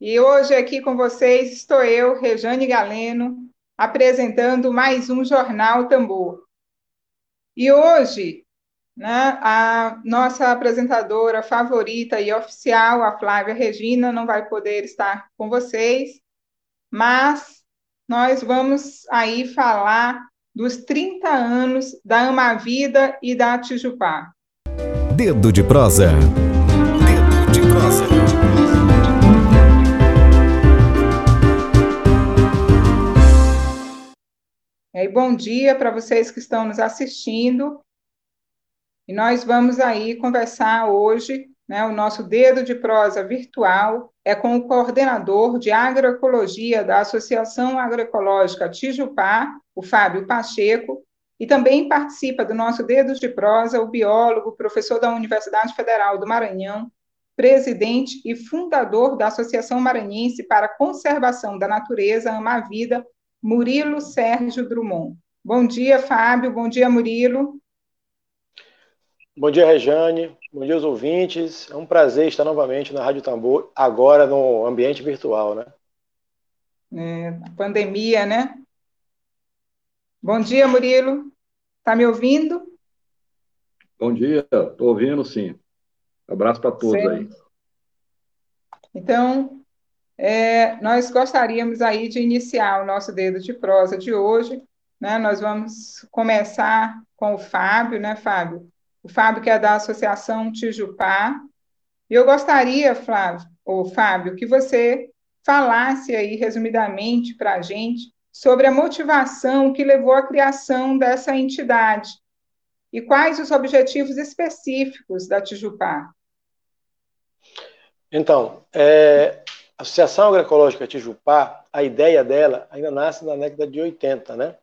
E hoje aqui com vocês estou eu, Rejane Galeno, apresentando mais um Jornal Tambor. E hoje, né, a nossa apresentadora favorita e oficial, a Flávia Regina, não vai poder estar com vocês, mas nós vamos aí falar dos 30 anos da Ama Vida e da Tijupá. Dedo de prosa. E bom dia para vocês que estão nos assistindo. E nós vamos aí conversar hoje, né, o nosso dedo de prosa virtual é com o coordenador de agroecologia da Associação Agroecológica Tijupá, o Fábio Pacheco, e também participa do nosso dedo de prosa o biólogo, professor da Universidade Federal do Maranhão, presidente e fundador da Associação Maranhense para a Conservação da Natureza Ama a Vida, Murilo Sérgio Drummond. Bom dia, Fábio. Bom dia, Murilo. Bom dia, Rejane. Bom dia aos ouvintes. É um prazer estar novamente na Rádio Tambor, agora no ambiente virtual, né? É, a pandemia, né? Bom dia, Murilo. Está me ouvindo? Bom dia, estou ouvindo sim. Abraço para todos certo. aí. Então, é, nós gostaríamos aí de iniciar o nosso dedo de prosa de hoje. Né? Nós vamos começar com o Fábio, né, Fábio? O Fábio que é da Associação Tijupá. E eu gostaria, Flávio, ou Fábio, que você falasse aí resumidamente para a gente sobre a motivação que levou à criação dessa entidade e quais os objetivos específicos da Tijupá. Então, é, a Associação Agroecológica Tijupá, a ideia dela ainda nasce na década de 80, né?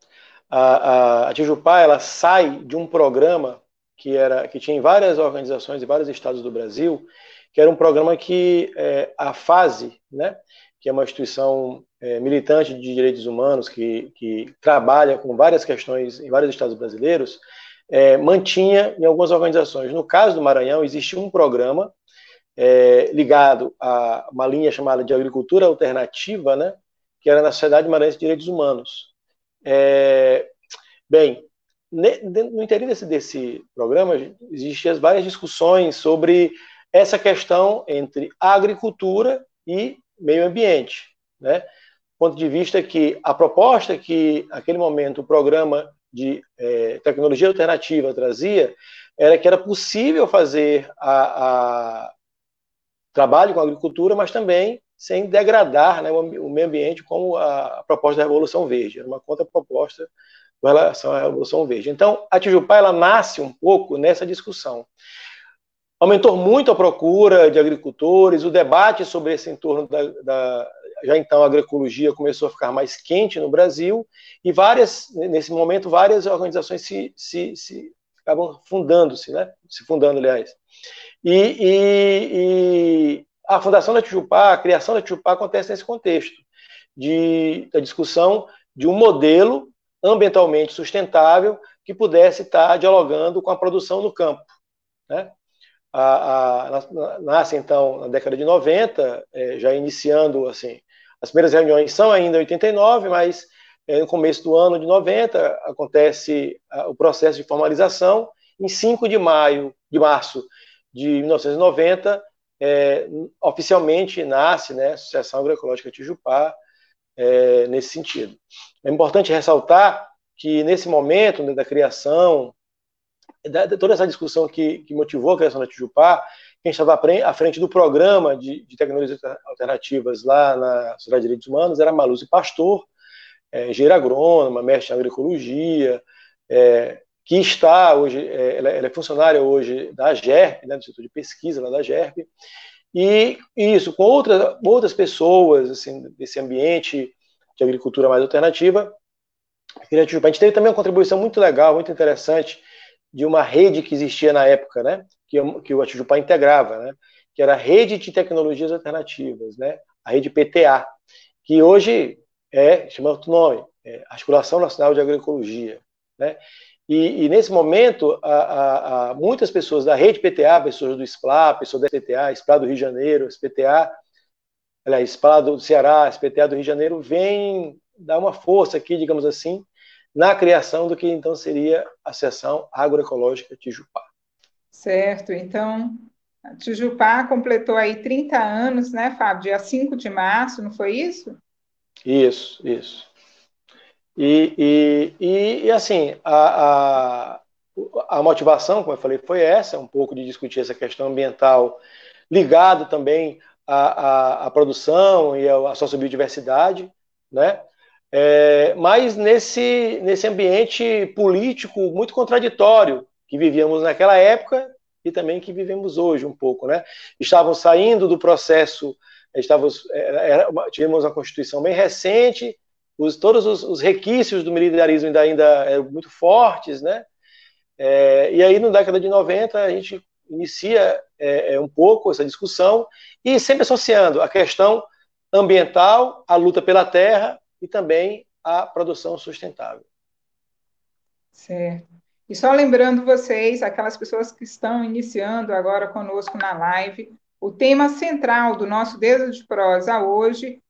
A, a, a Tijupá, ela sai de um programa que era que tinha em várias organizações e vários estados do Brasil, que era um programa que é, a FASE, né, que é uma instituição é, militante de direitos humanos que, que trabalha com várias questões em vários estados brasileiros, é, mantinha em algumas organizações. No caso do Maranhão, existia um programa é, ligado a uma linha chamada de agricultura alternativa, né, que era na Sociedade Maranhense de Direitos Humanos. É, bem, no interior desse, desse programa existiam várias discussões sobre essa questão entre agricultura e meio ambiente, né? ponto de vista que a proposta que, naquele momento, o programa de é, tecnologia alternativa trazia era que era possível fazer a, a, trabalho com a agricultura, mas também sem degradar né, o meio ambiente como a proposta da Revolução Verde, uma contraproposta com relação à Revolução Verde. Então, a Tijupá ela nasce um pouco nessa discussão. Aumentou muito a procura de agricultores, o debate sobre esse entorno da, da já então a agroecologia começou a ficar mais quente no Brasil e várias nesse momento várias organizações se, se, se acabam fundando-se, né? Se fundando, aliás. E, e, e, a fundação da Tijupá, a criação da Tijupá acontece nesse contexto de, da discussão de um modelo ambientalmente sustentável que pudesse estar dialogando com a produção no campo. Né? A, a, nasce, então, na década de 90, é, já iniciando, assim, as primeiras reuniões são ainda em 89, mas é, no começo do ano de 90 acontece a, o processo de formalização. Em 5 de maio, de março de 1990, é, oficialmente nasce né, a Associação Agroecológica Tijupá é, nesse sentido. É importante ressaltar que nesse momento né, da criação, da, toda essa discussão que, que, motivou a criação da Tijupá, quem estava à frente do programa de, de tecnologias alternativas lá na Sociedade de Direitos Humanos era Maluzi Pastor, é, engenheira agrônoma, mestre em agroecologia, é, que está hoje, é, ela, ela, é funcionária hoje da GERP, né, do Instituto de Pesquisa lá da GERP, e isso, com outras, outras pessoas assim, desse ambiente, de agricultura mais alternativa. A gente teve também uma contribuição muito legal, muito interessante, de uma rede que existia na época, né? que, que o Atijupá integrava, né? que era a Rede de Tecnologias Alternativas, né? a rede PTA, que hoje é, chama outro nome, é Articulação Nacional de Agroecologia. Né? E, e nesse momento, a, a, a, muitas pessoas da rede PTA, pessoas do SPLA, pessoas da SPTA, SPLA do Rio de Janeiro, SPTA, aliás, SPLA do Ceará, SPTA do Rio de Janeiro, vêm dar uma força aqui, digamos assim, na criação do que então seria a seção agroecológica Tijupá. Certo, então a Tijupá completou aí 30 anos, né, Fábio? Dia 5 de março, não foi isso? Isso, isso. E, e, e, assim, a, a, a, motivação, como eu falei, foi essa, um pouco de discutir essa questão ambiental ligado também à, à, à produção e à sociobiodiversidade, né? É, mas nesse, nesse ambiente político muito contraditório que vivíamos naquela época e também que vivemos hoje um pouco, né? Estavam saindo do processo, estávamos, era, tivemos uma constituição bem recente, os, todos os, os, requisitos do militarismo ainda, ainda eram muito fortes, né? É, e aí, na década de 90, a gente inicia é, é, um pouco essa discussão e sempre associando a questão ambiental, a luta pela terra e também a produção sustentável. Certo. E só lembrando vocês, aquelas pessoas que estão iniciando agora conosco na live, o tema central do nosso Dedo de Prosa hoje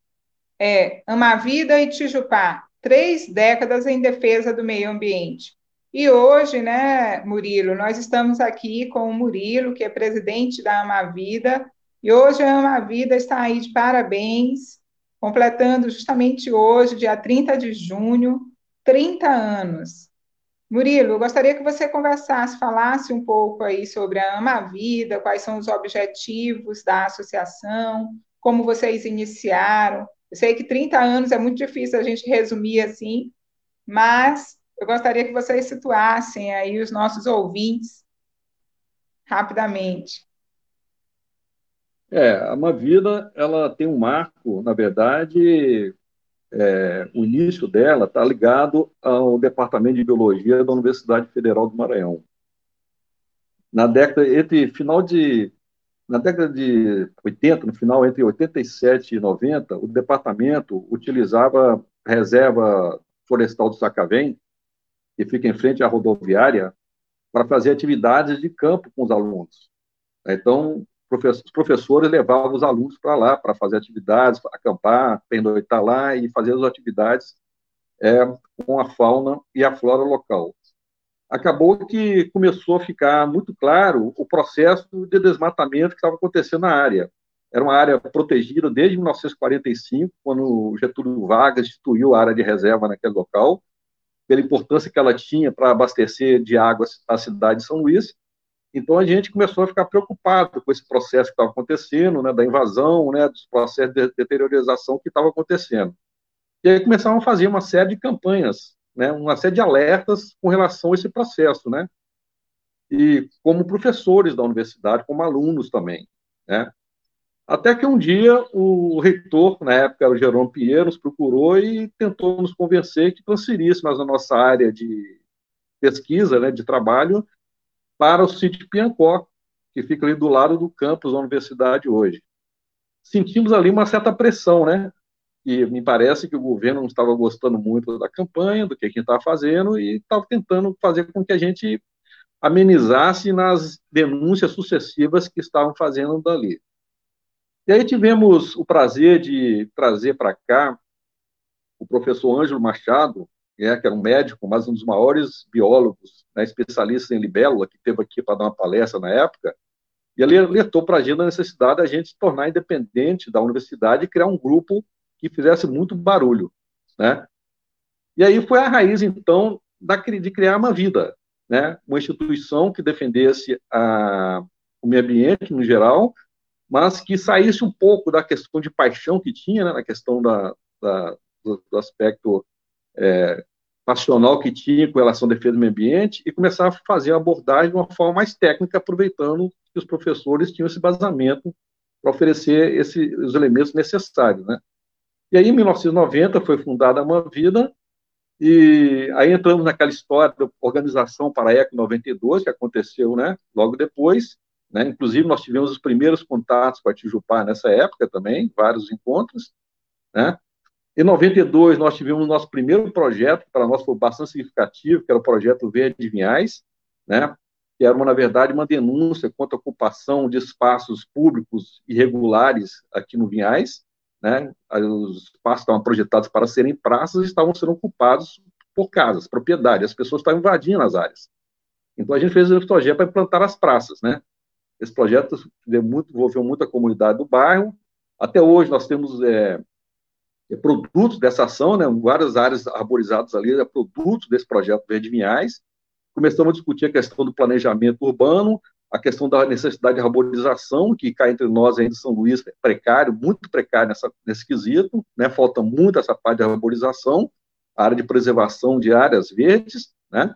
é Vida e Tijupá, três décadas em defesa do meio ambiente. E hoje, né, Murilo, nós estamos aqui com o Murilo, que é presidente da Amavida, e hoje a Amavida está aí de parabéns, completando justamente hoje, dia 30 de junho, 30 anos. Murilo, gostaria que você conversasse, falasse um pouco aí sobre a Amavida, quais são os objetivos da associação, como vocês iniciaram, eu sei que 30 anos é muito difícil a gente resumir assim, mas eu gostaria que vocês situassem aí os nossos ouvintes rapidamente. É, a Mavida, ela tem um marco, na verdade, é, o início dela está ligado ao Departamento de Biologia da Universidade Federal do Maranhão. Na década, entre final de na década de 80, no final entre 87 e 90, o departamento utilizava reserva florestal do Sacavém, que fica em frente à rodoviária, para fazer atividades de campo com os alunos. Então, os professores levavam os alunos para lá para fazer atividades, acampar, pernoitar lá e fazer as atividades é, com a fauna e a flora local acabou que começou a ficar muito claro o processo de desmatamento que estava acontecendo na área. Era uma área protegida desde 1945, quando Getúlio Vargas instituiu a área de reserva naquele local, pela importância que ela tinha para abastecer de água a cidade de São Luís. Então a gente começou a ficar preocupado com esse processo que estava acontecendo, né, da invasão, né, dos processos de deteriorização que estava acontecendo. E aí começaram a fazer uma série de campanhas né, uma série de alertas com relação a esse processo, né? E como professores da universidade, como alunos também, né? Até que um dia o reitor, na época era o Jerome Pinheiro, nos procurou e tentou nos convencer que transferíssemos a nossa área de pesquisa, né, de trabalho, para o sítio Piancó, que fica ali do lado do campus da universidade hoje. Sentimos ali uma certa pressão, né, e me parece que o governo não estava gostando muito da campanha, do que a gente estava fazendo, e estava tentando fazer com que a gente amenizasse nas denúncias sucessivas que estavam fazendo dali. E aí tivemos o prazer de trazer para cá o professor Ângelo Machado, é, que era um médico, mas um dos maiores biólogos, né, especialista em libélula, que esteve aqui para dar uma palestra na época, e ele alertou para a gente a necessidade da gente se tornar independente da universidade e criar um grupo que fizesse muito barulho, né? E aí foi a raiz, então, da, de criar uma vida, né? Uma instituição que defendesse a, o meio ambiente, no geral, mas que saísse um pouco da questão de paixão que tinha, né? Na questão da, da do, do, aspecto é, passional que tinha com relação à defesa do meio ambiente e começar a fazer a abordagem de uma forma mais técnica, aproveitando que os professores tinham esse basamento para oferecer esse, os elementos necessários, né? E aí, em 1990, foi fundada a Manvida, e aí entramos naquela história da organização para a ECO 92, que aconteceu né, logo depois. Né? Inclusive, nós tivemos os primeiros contatos com a Tijupá nessa época também, vários encontros. Né? Em 92, nós tivemos o nosso primeiro projeto, que para nós foi bastante significativo, que era o projeto Verde Vinhais, né? que era, uma, na verdade, uma denúncia contra a ocupação de espaços públicos irregulares aqui no Vinhais. Né? Os espaços estavam projetados para serem praças e estavam sendo ocupados por casas, propriedades. As pessoas estavam invadindo as áreas. Então, a gente fez esse projeto para implantar as praças. Né? Esse projeto muito, envolveu muito a comunidade do bairro. Até hoje, nós temos é, é, produtos dessa ação, né? várias áreas arborizadas ali, é produtos desse projeto Verde Vinhais começamos a discutir a questão do planejamento urbano, a questão da necessidade de arborização, que cá entre nós ainda São Luís é precário, muito precário nessa, nesse quesito, né? falta muito essa parte de arborização, a área de preservação de áreas verdes, né?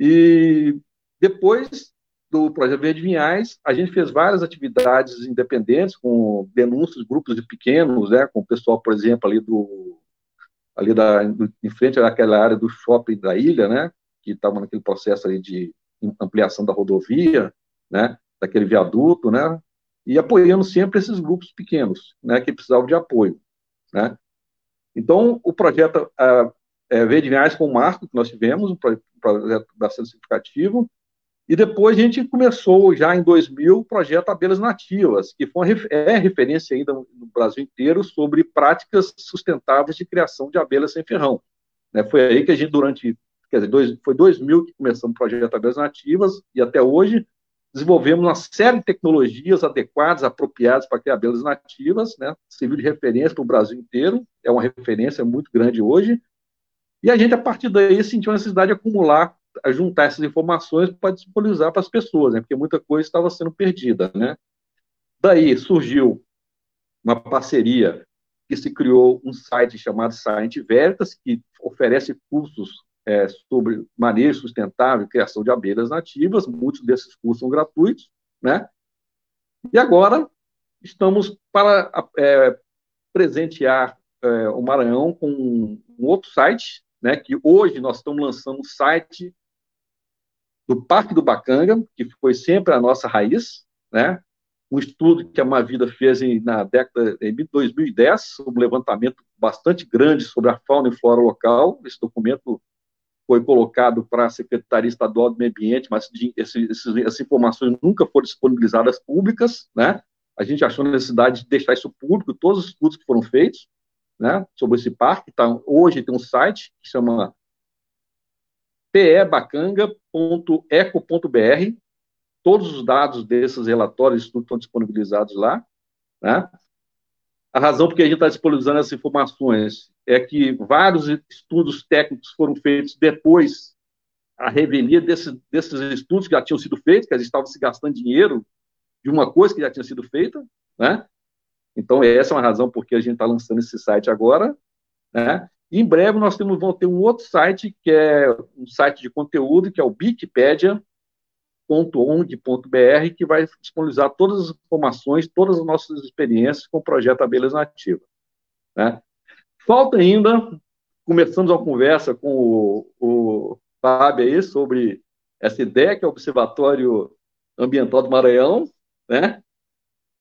E depois do projeto Verde Vinhais, a gente fez várias atividades independentes, com denúncias, grupos de pequenos, né? com o pessoal, por exemplo, ali do ali da, em frente àquela área do shopping da ilha, né? que estavam naquele processo aí de ampliação da rodovia, né, daquele viaduto, né, e apoiando sempre esses grupos pequenos, né, que precisavam de apoio, né. Então, o projeto uh, é, Verde Vinhais com o marco que nós tivemos, um projeto bastante significativo, e depois a gente começou, já em 2000, o projeto Abelhas Nativas, que foi é referência ainda no Brasil inteiro sobre práticas sustentáveis de criação de abelhas sem ferrão. Né? Foi aí que a gente, durante quer dizer, dois, foi 2000 que começamos o projeto Abelhas Nativas, e até hoje desenvolvemos uma série de tecnologias adequadas, apropriadas para criar abelhas nativas, né, serviu de referência para o Brasil inteiro, é uma referência muito grande hoje, e a gente, a partir daí, sentiu a necessidade de acumular, juntar essas informações para disponibilizar para as pessoas, né, porque muita coisa estava sendo perdida, né. Daí surgiu uma parceria que se criou um site chamado Science Veritas, que oferece cursos é, sobre manejo sustentável criação de abelhas nativas, muitos desses cursos são gratuitos, né? E agora estamos para é, presentear é, o Maranhão com um, outro site, né? Que hoje nós estamos lançando o um site do Parque do Bacanga, que foi sempre a nossa raiz, né? Um estudo que a Mavida fez em, na década de 2010, um levantamento bastante grande sobre a fauna e flora local. Esse documento foi colocado para a Secretaria Estadual do Meio Ambiente, mas de, esse, essas informações nunca foram disponibilizadas públicas, né? A gente achou necessidade de deixar isso público, todos os estudos que foram feitos, né, sobre esse parque. Tá, hoje tem um site que chama pebacanga.eco.br. Todos os dados desses relatórios estão disponibilizados lá, né? A razão por que a gente está disponibilizando essas informações é que vários estudos técnicos foram feitos depois a revelia desse, desses estudos que já tinham sido feitos, que eles estavam se gastando dinheiro de uma coisa que já tinha sido feita, né? Então, essa é uma razão por que a gente está lançando esse site agora, né? E em breve nós temos, vamos ter um outro site, que é um site de conteúdo, que é o Wikipedia, .ong.br, que vai disponibilizar todas as informações, todas as nossas experiências com o projeto Abelhas Nativas. Né? Falta ainda, começamos a conversa com o, o Fábio aí sobre essa ideia que é o Observatório Ambiental do Maranhão, né?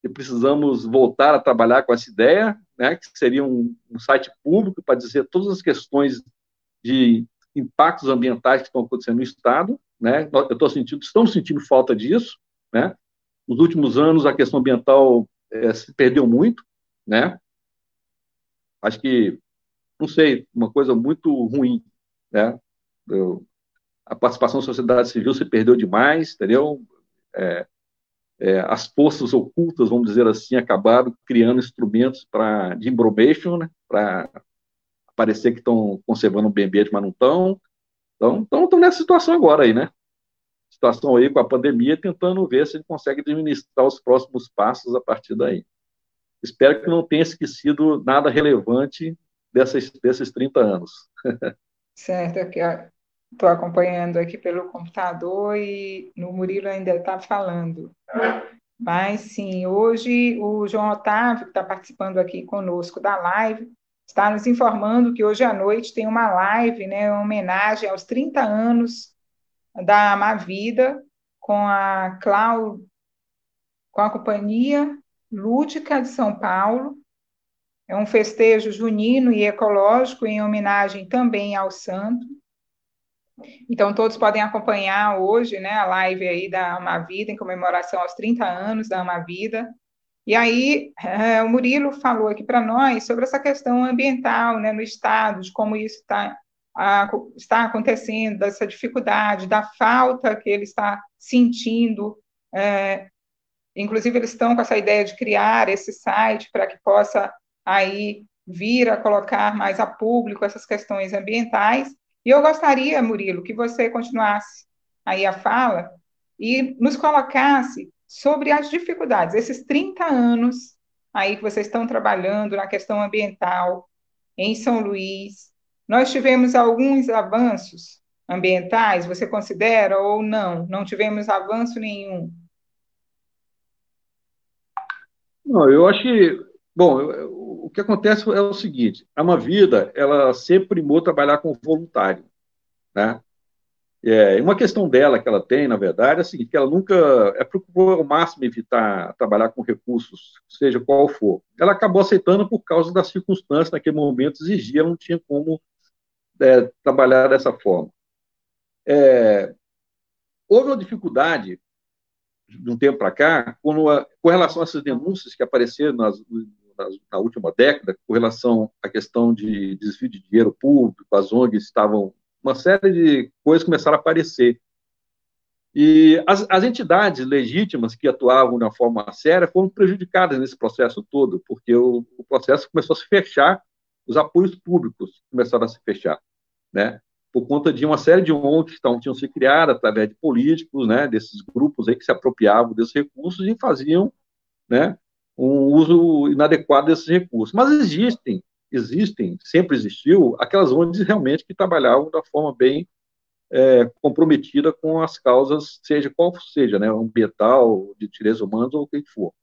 E precisamos voltar a trabalhar com essa ideia, né? Que seria um, um site público para dizer todas as questões de impactos ambientais que estão acontecendo no estado, né? Eu estou sentindo, estamos sentindo falta disso, né? Nos últimos anos a questão ambiental é, se perdeu muito, né? acho que, não sei, uma coisa muito ruim, né? Eu, a participação da sociedade civil se perdeu demais, entendeu? É, é, as forças ocultas, vamos dizer assim, acabaram criando instrumentos para de embromation, né? Para parecer que estão conservando o bem ambiente, mas não estão. Então, estão nessa situação agora aí, né? Situação aí com a pandemia, tentando ver se ele consegue administrar os próximos passos a partir daí. Espero que não tenha esquecido nada relevante dessas, desses 30 anos. certo, aqui estou acompanhando aqui pelo computador e no Murilo ainda está falando. Mas sim, hoje o João Otávio, que está participando aqui conosco da live, está nos informando que hoje à noite tem uma live, né, uma homenagem aos 30 anos da Amavida com a Clau, com a companhia Lúdica de São Paulo. É um festejo junino e ecológico em homenagem também ao santo. Então, todos podem acompanhar hoje né, a live aí da Amavida, em comemoração aos 30 anos da Amavida. E aí, é, o Murilo falou aqui para nós sobre essa questão ambiental né, no Estado, de como isso está, está acontecendo, dessa dificuldade, da falta que ele está sentindo. É, inclusive, eles estão com essa ideia de criar esse site para que possa aí vir a colocar mais a público essas questões ambientais. E eu gostaria, Murilo, que você continuasse aí a fala e nos colocasse sobre as dificuldades, esses 30 anos aí que vocês estão trabalhando na questão ambiental em São Luís. Nós tivemos alguns avanços ambientais, você considera ou não? Não tivemos avanço nenhum? Não, eu acho que, bom, o que acontece é o seguinte, a uma vida, ela sempre primou trabalhar com voluntário, né? É, uma questão dela que ela tem, na verdade, é a seguinte, que ela nunca é procurou ao máximo evitar trabalhar com recursos, seja qual for. Ela acabou aceitando por causa das circunstâncias naquele momento exigia, não tinha como é, trabalhar dessa forma. É, houve uma dificuldade de um tempo para cá, quando a, com relação a essas denúncias que apareceram nas, na última década, com relação à questão de desvio de dinheiro público, as ONGs estavam. Uma série de coisas começaram a aparecer. E as, as entidades legítimas que atuavam uma forma séria foram prejudicadas nesse processo todo, porque o, o processo começou a se fechar, os apoios públicos começaram a se fechar, né? por conta de uma série de ONGs que tinham se criado através de políticos, né, desses grupos aí que se apropriavam desses recursos e faziam, né, um uso inadequado desses recursos. Mas existem, existem, sempre existiu, aquelas ONGs realmente que trabalhavam da forma bem é, comprometida com as causas, seja qual seja, né, ambiental, de direitos humanos ou o que for.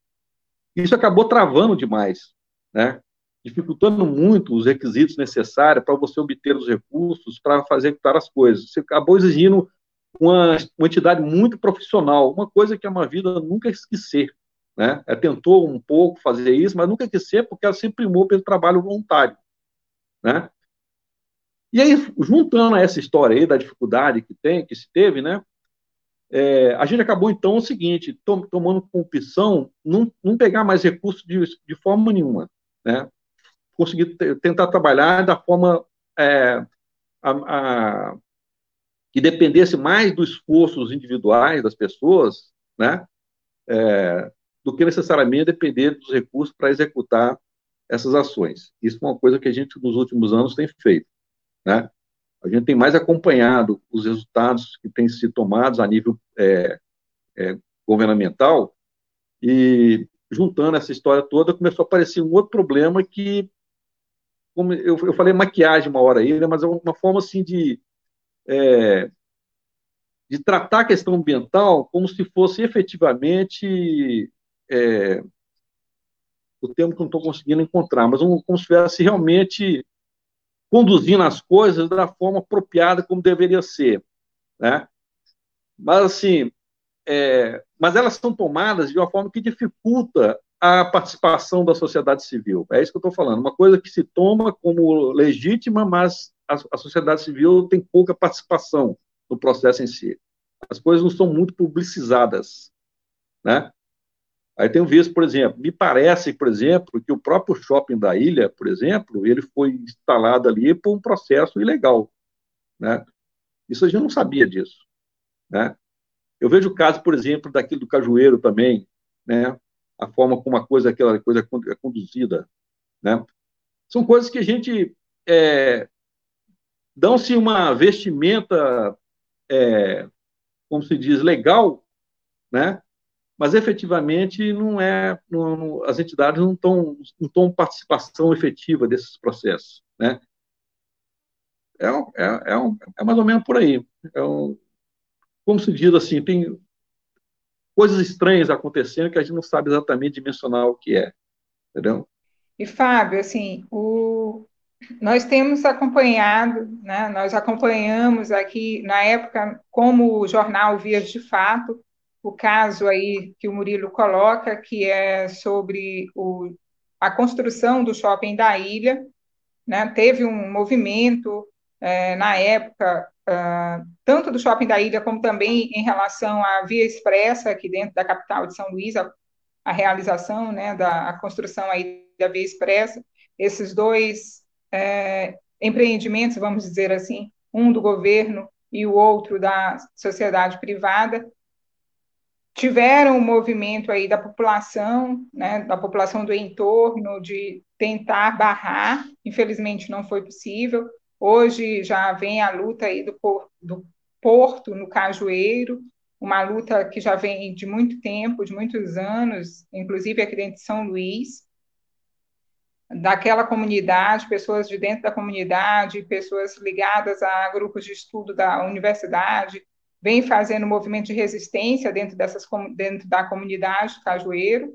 Isso acabou travando demais, né, dificultando muito os requisitos necessários para você obter os recursos para fazer executar as coisas. Você acabou exigindo uma, uma entidade muito profissional, uma coisa que a uma vida nunca esquecer. Né? Ela tentou um pouco fazer isso, mas nunca quis ser, porque ela se primou pelo trabalho voluntário. Né? E aí, juntando essa história aí da dificuldade que tem, que se teve, né? É, a gente acabou, então, o seguinte, tom, tomando com opção não, não pegar mais recursos de, de forma nenhuma, né? Conseguir tentar trabalhar da forma é, a, a, que dependesse mais dos esforços individuais das pessoas, né? É, do que necessariamente depender dos recursos para executar essas ações. Isso é uma coisa que a gente, nos últimos anos, tem feito. Né? A gente tem mais acompanhado os resultados que têm sido tomados a nível é, é, governamental e, juntando essa história toda, começou a aparecer um outro problema que, como eu, eu falei maquiagem uma hora aí, né, mas é uma forma assim de é, de tratar a questão ambiental como se fosse efetivamente é, o termo que não estou conseguindo encontrar, mas um, como se estivesse realmente conduzindo as coisas da forma apropriada como deveria ser, né? Mas assim, é, mas elas são tomadas de uma forma que dificulta a participação da sociedade civil. É isso que eu estou falando. Uma coisa que se toma como legítima, mas a, a sociedade civil tem pouca participação no processo em si. As coisas não são muito publicizadas, né? Aí tem visto, por exemplo, me parece, por exemplo, que o próprio shopping da ilha, por exemplo, ele foi instalado ali por um processo ilegal, né? Isso a gente não sabia disso, né? Eu vejo o caso, por exemplo, daquilo do cajueiro também, né? A forma como a coisa, aquela coisa é conduzida, né? São coisas que a gente é, dão-se uma vestimenta, é, como se diz, legal, né? Mas efetivamente não é, não, não, as entidades não estão não estão participação efetiva desses processos, né? É, é, é, um, é mais ou menos por aí. É um, como se diz assim, tem coisas estranhas acontecendo que a gente não sabe exatamente dimensionar o que é, entendeu? E Fábio, assim, o, nós temos acompanhado, né, nós acompanhamos aqui, na época, como o jornal Vias de Fato, o caso aí que o Murilo coloca, que é sobre o, a construção do shopping da ilha, né, teve um movimento é, na época, uh, tanto do shopping da ilha, como também em relação à Via Expressa, aqui dentro da capital de São Luís, a, a realização né, da a construção aí da Via Expressa, esses dois é, empreendimentos, vamos dizer assim, um do governo e o outro da sociedade privada, tiveram um movimento aí da população, né, da população do entorno, de tentar barrar, infelizmente não foi possível. Hoje já vem a luta aí do, do porto no Cajueiro, uma luta que já vem de muito tempo, de muitos anos, inclusive aqui dentro de São Luís, daquela comunidade, pessoas de dentro da comunidade, pessoas ligadas a grupos de estudo da universidade, vem fazendo movimento de resistência dentro, dessas, dentro da comunidade do Cajueiro.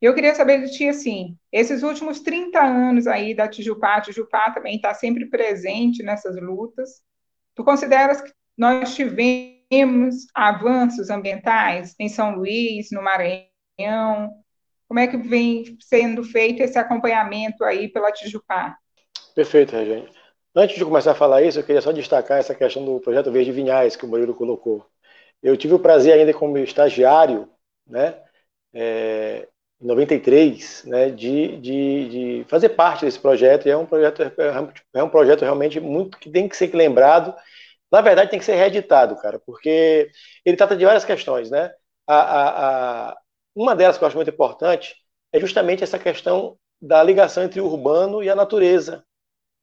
Eu queria saber de ti, assim, esses últimos 30 anos aí da Tijupá, a Tijupá também está sempre presente nessas lutas. Tu consideras que nós tivemos avanços ambientais em São Luís, no Maranhão, como é que vem sendo feito esse acompanhamento aí pela Tijupá? Perfeito, Regina. Antes de começar a falar isso, eu queria só destacar essa questão do projeto Verde Vinhais que o Murilo colocou. Eu tive o prazer ainda como estagiário, né, é, em 93, né, de, de, de, fazer parte desse projeto. E é um projeto, é um projeto realmente muito que tem que ser lembrado. Na verdade, tem que ser reeditado, cara, porque ele trata de várias questões, né? A, a, a, uma delas que eu acho muito importante é justamente essa questão da ligação entre o urbano e a natureza,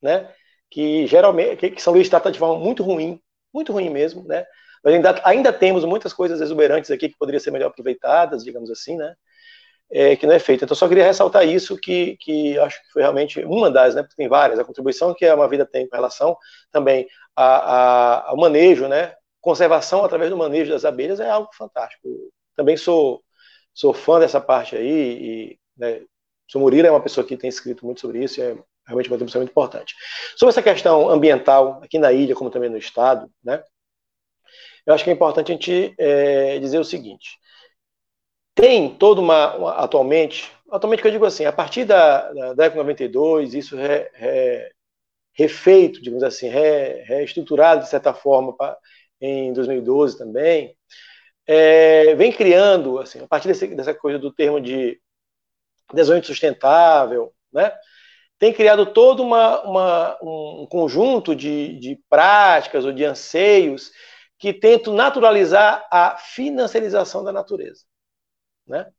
né? Que geralmente que São Luís trata de forma muito ruim, muito ruim mesmo, né? Mas ainda, ainda temos muitas coisas exuberantes aqui que poderiam ser melhor aproveitadas, digamos assim, né? É, que não é feito. Então, só queria ressaltar isso, que, que acho que foi realmente uma das, né? Porque tem várias. A contribuição que a Uma Vida tem com relação também a, a, ao manejo, né? Conservação através do manejo das abelhas é algo fantástico. Também sou sou fã dessa parte aí, e né, Murilo é uma pessoa que tem escrito muito sobre isso, é realmente uma contribuição muito importante. Sobre essa questão ambiental, aqui na ilha, como também no estado, né, eu acho que é importante a gente é, dizer o seguinte, tem toda uma, uma, atualmente, atualmente que eu digo assim, a partir da, da década 92, isso é, é refeito, digamos assim, re, reestruturado de certa forma pra, em 2012 também, é, vem criando, assim, a partir desse, dessa coisa do termo de desenvolvimento sustentável, né, tem criado todo uma, uma, um conjunto de, de práticas ou de anseios que tentam naturalizar a financiarização da natureza. Né?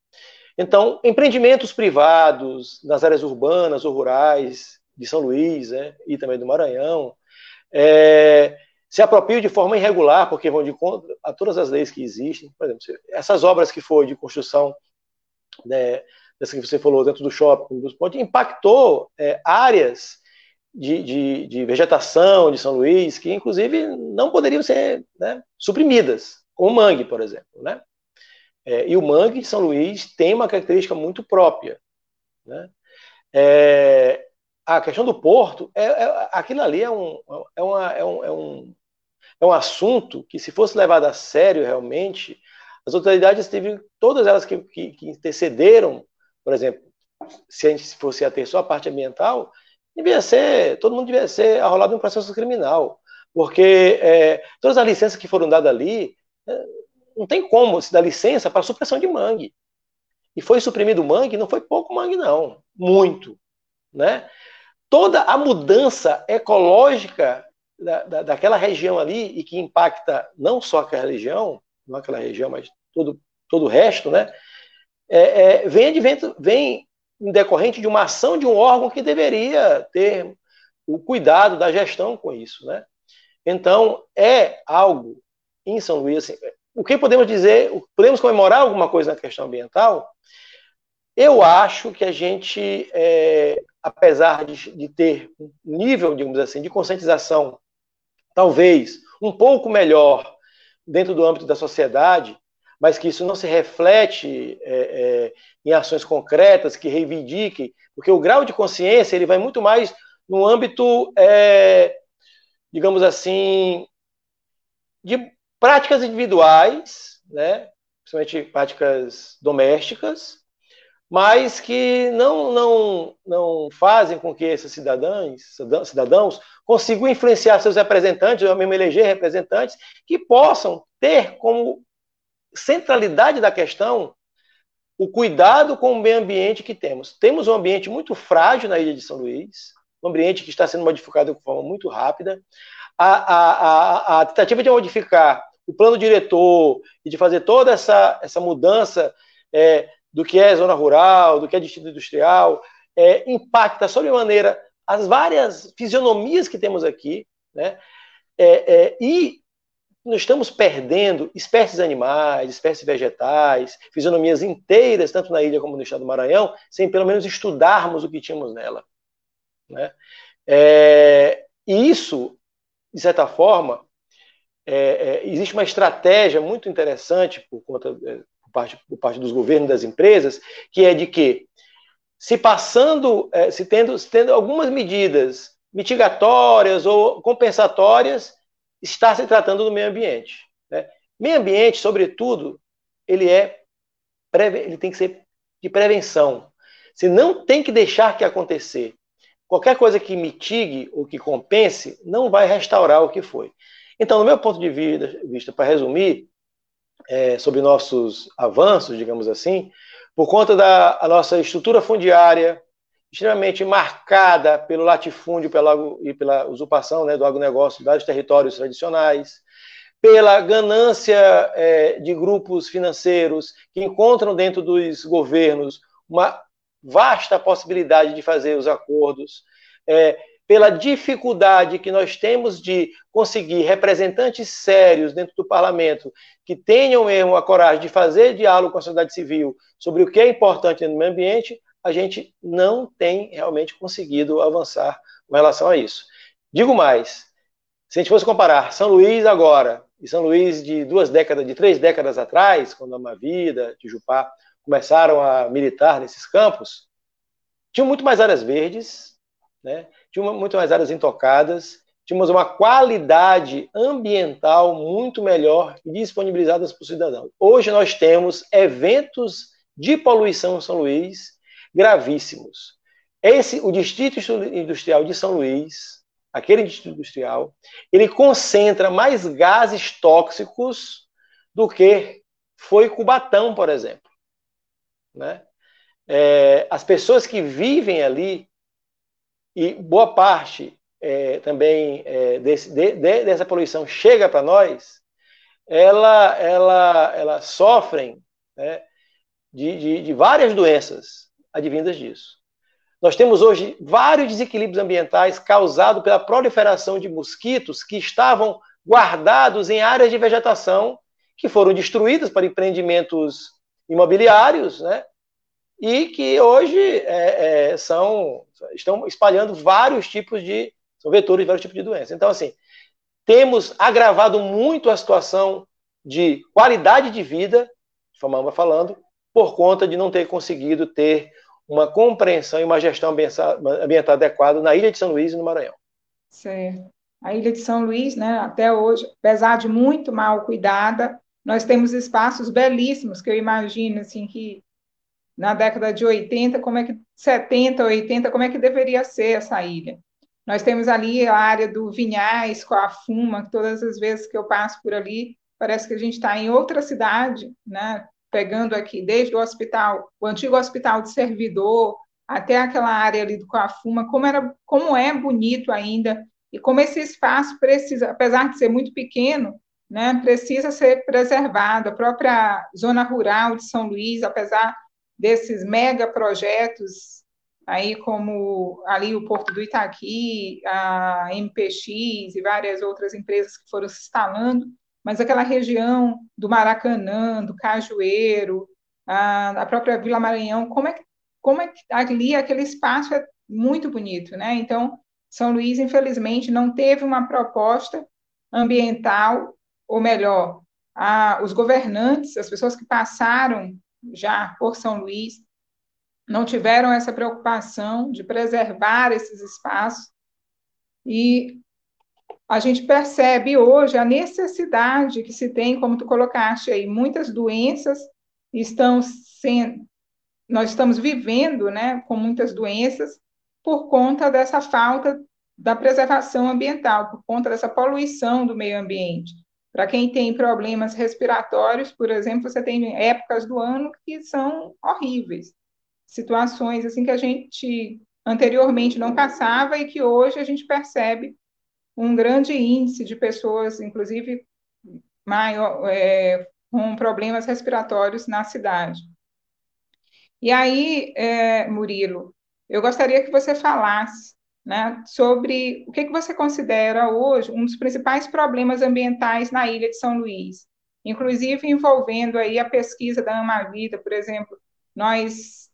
Então, empreendimentos privados nas áreas urbanas ou rurais de São Luís né, e também do Maranhão, é, se apropriam de forma irregular, porque vão de conta a todas as leis que existem. Por exemplo, essas obras que foi de construção, né, dessa que você falou, dentro do shopping, do impactou é, áreas de, de, de, vegetação de São Luís que, inclusive, não poderiam ser né, suprimidas, como o mangue, por exemplo. Né? É, e o mangue de São Luís tem uma característica muito própria. Né? É, a questão do porto, é, é, aquilo ali é um, é, uma, é, um, é, um, é um assunto que, se fosse levado a sério realmente, as autoridades teve todas elas que, que, que intercederam, por exemplo, se a gente fosse a ter só a parte ambiental, devia ser, todo mundo devia ser arrolado em um processo criminal, porque é, todas as licenças que foram dadas ali, é, não tem como se dar licença para supressão de mangue. E foi suprimido mangue, não foi pouco mangue, não, muito, né? Toda a mudança ecológica da, da, daquela região ali e que impacta não só aquela região, não aquela região, mas todo, todo o resto, né? É, é, vem, advento, vem em decorrente de uma ação de um órgão que deveria ter o cuidado da gestão com isso, né? Então, é algo em São Luís, assim, o que podemos dizer, podemos comemorar alguma coisa na questão ambiental? Eu acho que a gente, é, apesar de, de, ter um nível, digamos assim, de conscientização talvez um pouco melhor dentro do âmbito da sociedade, mas que isso não se reflete é, é, em ações concretas que reivindiquem, porque o grau de consciência ele vai muito mais no âmbito, é, digamos assim, de práticas individuais, né, principalmente práticas domésticas, mas que não, não, não fazem com que esses cidadãos, cidadãos consigam influenciar seus representantes, ou mesmo eleger representantes, que possam ter como centralidade da questão o cuidado com o meio ambiente que temos. Temos um ambiente muito frágil na ilha de São Luís, um ambiente que está sendo modificado de forma muito rápida. A, a, a, a tentativa de modificar o plano diretor e de fazer toda essa, essa mudança é, do que é zona rural, do que é distrito industrial, é, impacta sobremaneira as várias fisionomias que temos aqui, né? É, é, e nós estamos perdendo espécies animais, espécies vegetais, fisionomias inteiras, tanto na ilha como no estado do Maranhão, sem pelo menos estudarmos o que tínhamos nela. Né? É, e isso, de certa forma, é, é, existe uma estratégia muito interessante por, conta, é, por, parte, por parte dos governos das empresas, que é de que, se passando, é, se tendo, se tendo algumas medidas mitigatórias ou compensatórias, está se tratando do meio ambiente. Né? Meio ambiente, sobretudo, ele é ele tem que ser de prevenção. Você não tem que deixar que acontecer. Qualquer coisa que mitigue ou que compense não vai restaurar o que foi. Então, no meu ponto de vista, para resumir, é, sobre nossos avanços, digamos assim, por conta da nossa estrutura fundiária, extremamente marcada pelo latifúndio pela, e pela usurpação né, do agronegócio dos territórios tradicionais, pela ganância é, de grupos financeiros que encontram dentro dos governos uma vasta possibilidade de fazer os acordos, é, pela dificuldade que nós temos de conseguir representantes sérios dentro do parlamento que tenham mesmo a coragem de fazer diálogo com a sociedade civil sobre o que é importante no meio ambiente, a gente não tem realmente conseguido avançar com relação a isso. Digo mais, se a gente fosse comparar São Luís agora e São Luís de duas décadas, de três décadas atrás, quando a Mavida, Tijupá começaram a militar nesses campos, tinham muito mais áreas verdes, né? tinham muito mais áreas intocadas, tínhamos uma qualidade ambiental muito melhor disponibilizadas para o cidadão. Hoje nós temos eventos de poluição em São Luís gravíssimos. Esse, o Distrito Industrial de São Luís, aquele distrito industrial, ele concentra mais gases tóxicos do que foi Cubatão, por exemplo. Né? É, as pessoas que vivem ali, e boa parte é, também é, desse, de, de, dessa poluição chega para nós, ela, ela, elas sofrem né, de, de, de várias doenças advindas disso. Nós temos hoje vários desequilíbrios ambientais causados pela proliferação de mosquitos que estavam guardados em áreas de vegetação que foram destruídas para empreendimentos imobiliários, né? E que hoje é, é, são estão espalhando vários tipos de são vetores de vários tipos de doenças. Então, assim, temos agravado muito a situação de qualidade de vida, de forma falando, por conta de não ter conseguido ter uma compreensão e uma gestão ambiental adequada na ilha de São Luís e no Maranhão. Certo. A ilha de São Luís, né, até hoje, apesar de muito mal cuidada, nós temos espaços belíssimos que eu imagino assim que na década de 80, como é que 70, 80, como é que deveria ser essa ilha? Nós temos ali a área do Vinhais com a Fuma, que todas as vezes que eu passo por ali, parece que a gente está em outra cidade, né? Pegando aqui desde o hospital, o antigo hospital de servidor, até aquela área ali do Coafuma, como, era, como é bonito ainda, e como esse espaço precisa, apesar de ser muito pequeno, né, precisa ser preservado. A própria zona rural de São Luís, apesar desses mega projetos, aí como ali o Porto do Itaqui, a MPX e várias outras empresas que foram se instalando, mas aquela região do Maracanã, do Cajueiro, a, a própria Vila Maranhão, como é como é ali aquele espaço é muito bonito, né? Então, São Luís, infelizmente, não teve uma proposta ambiental, ou melhor, a, os governantes, as pessoas que passaram já por São Luís, não tiveram essa preocupação de preservar esses espaços E a gente percebe hoje a necessidade que se tem, como tu colocaste aí, muitas doenças estão sendo, nós estamos vivendo, né, com muitas doenças por conta dessa falta da preservação ambiental, por conta dessa poluição do meio ambiente. Para quem tem problemas respiratórios, por exemplo, você tem épocas do ano que são horríveis. Situações assim que a gente anteriormente não passava e que hoje a gente percebe um grande índice de pessoas, inclusive maior, é, com problemas respiratórios na cidade. E aí, é, Murilo, eu gostaria que você falasse né, sobre o que, que você considera hoje um dos principais problemas ambientais na ilha de São Luís, inclusive envolvendo aí a pesquisa da Amavida, por exemplo, nós